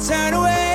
turn away.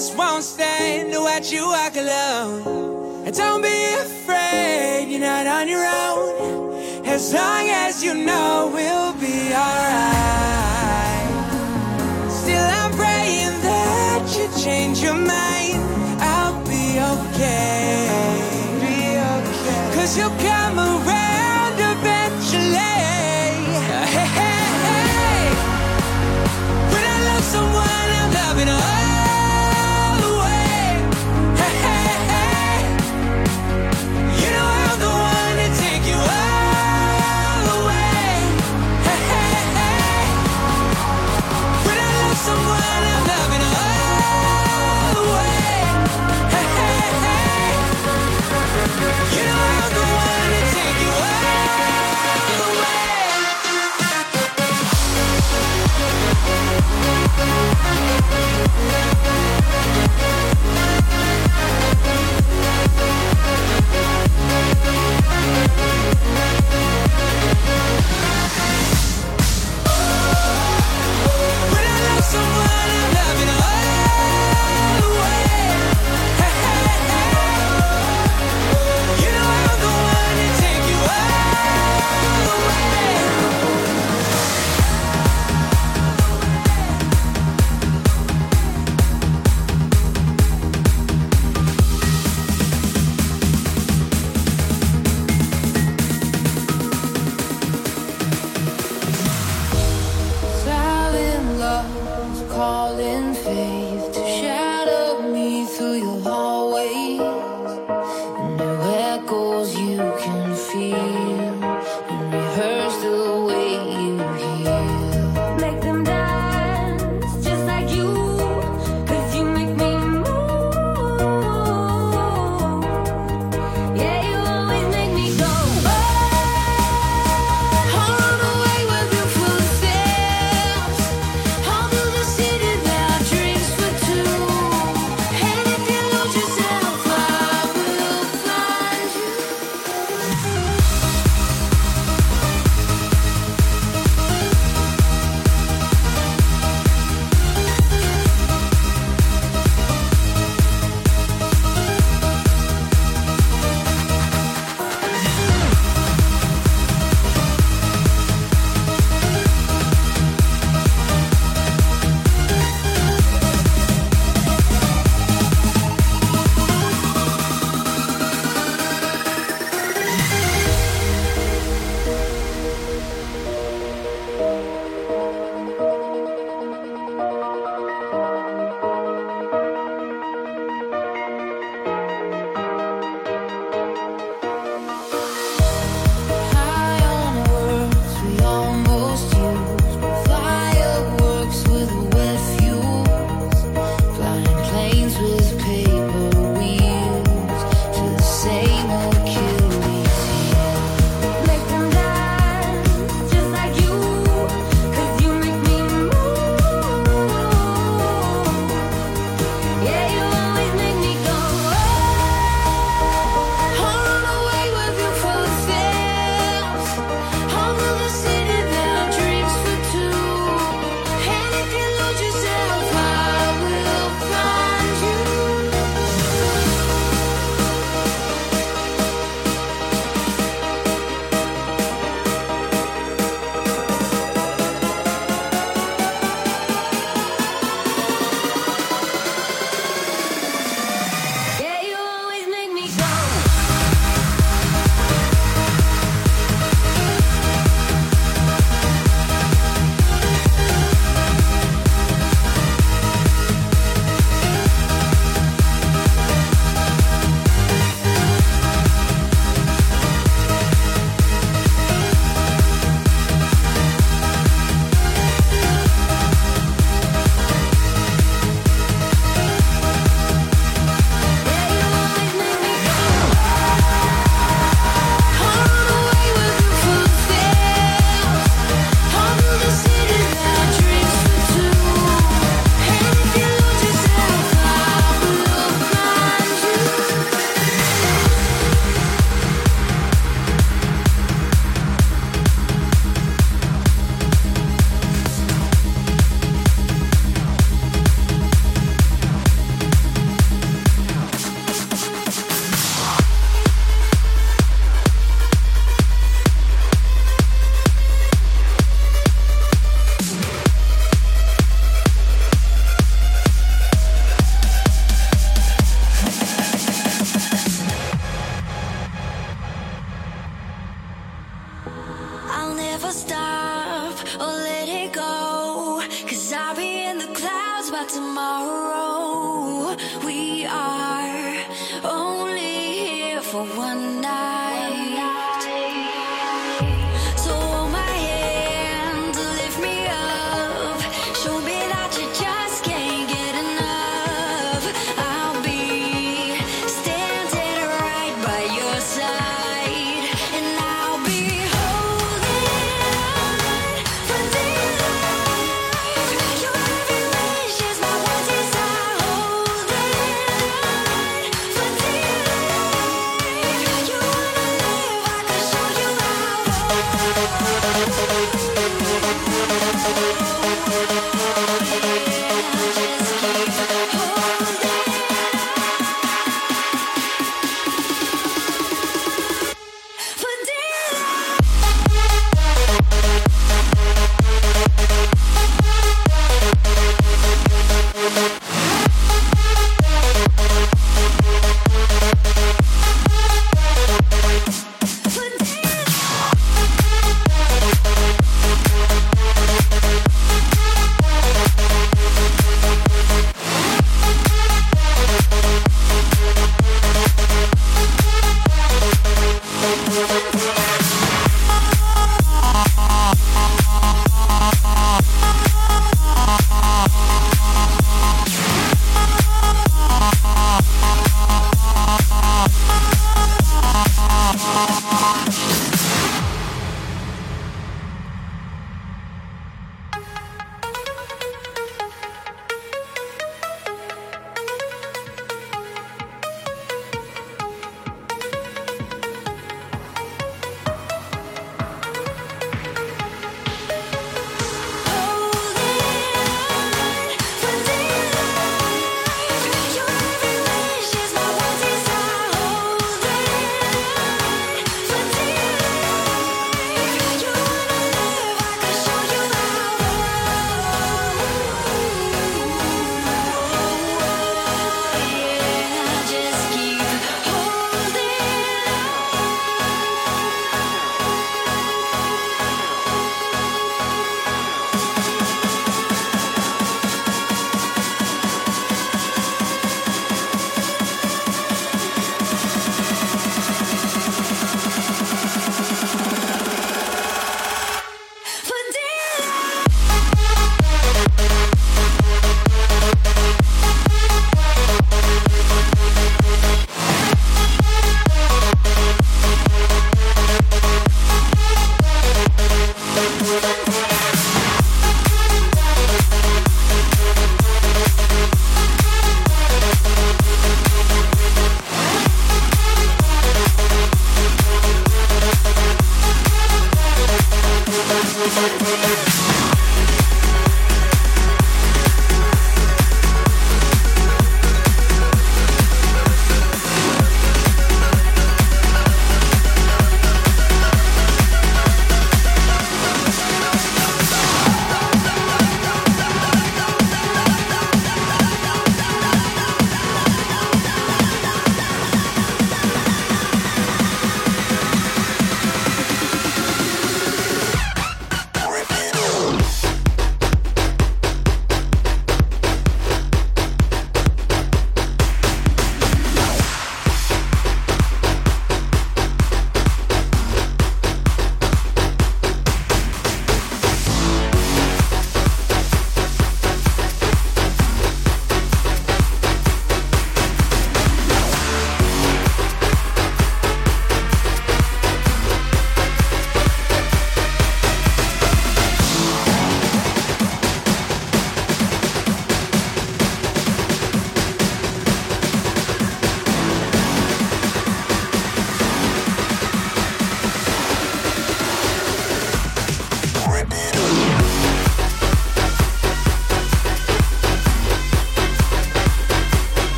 just won't stand to watch you walk alone. And don't be afraid, you're not on your own. As long as you know we'll be alright. Still, I'm praying that you change your mind. I'll be okay. Be okay. Cause you'll come around.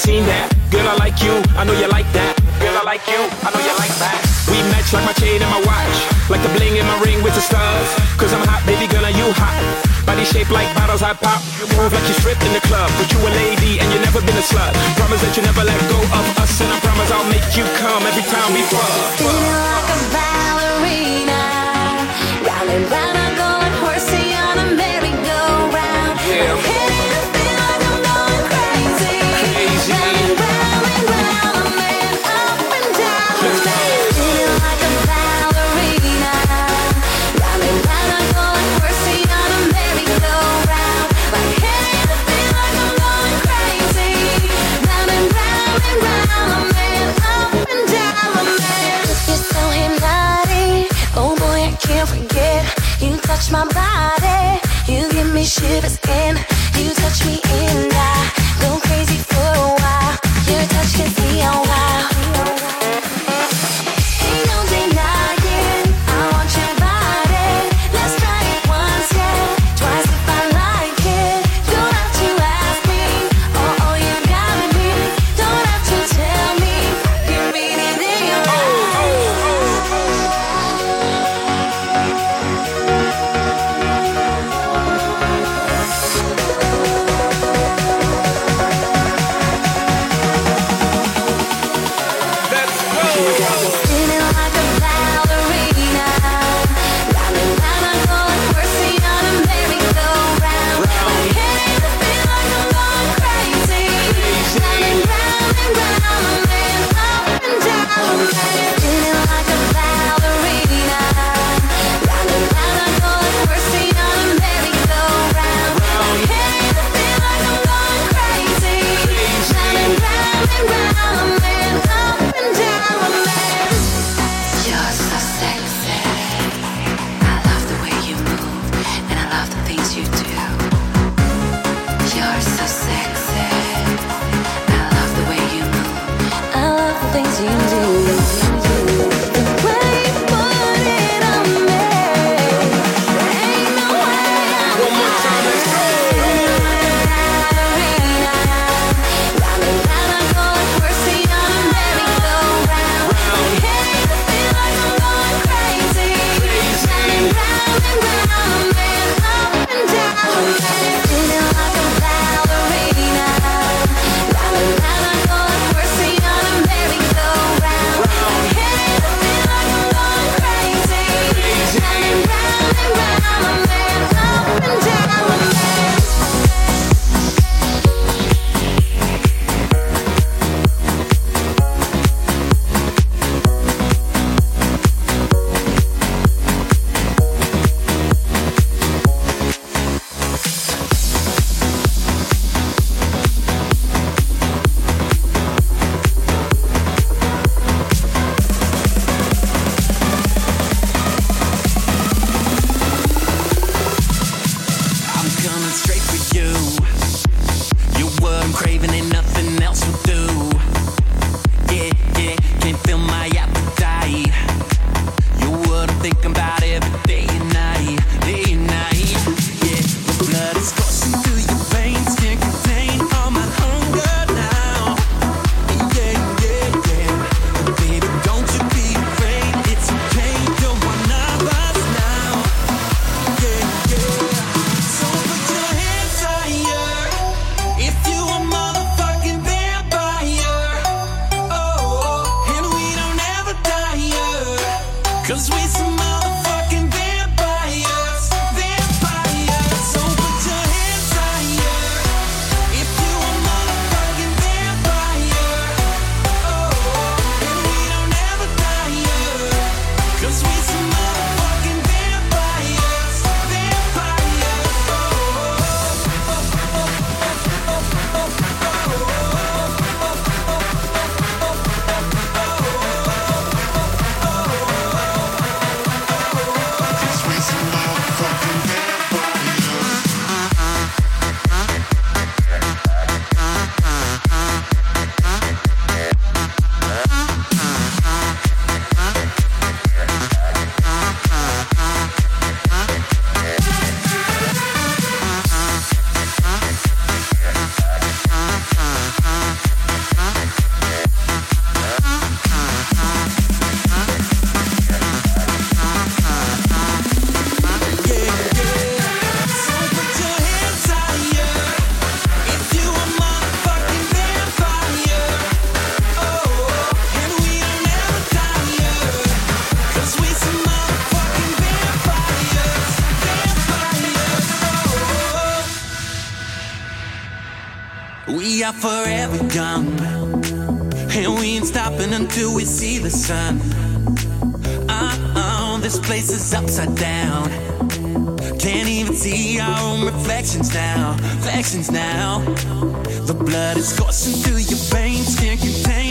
seen that. Girl, I like you, I know you like that. Girl, I like you, I know you like that. We match like my chain and my watch, like the bling in my ring with the stars. Cause I'm hot, baby girl, and you hot. Body shaped like bottles I pop. You move like you stripped in the club, but you a lady and you never been a slut. Promise that you never let go of us, and I promise I'll make you come every time we fuck. Feeling like a ballerina, round and round. You touch me and I go crazy for a while. Your touch can see how why. Until sun. Uh-oh, this place is upside down. Can't even see our own reflections now. Reflections now. The blood is coursing through your veins. Can't contain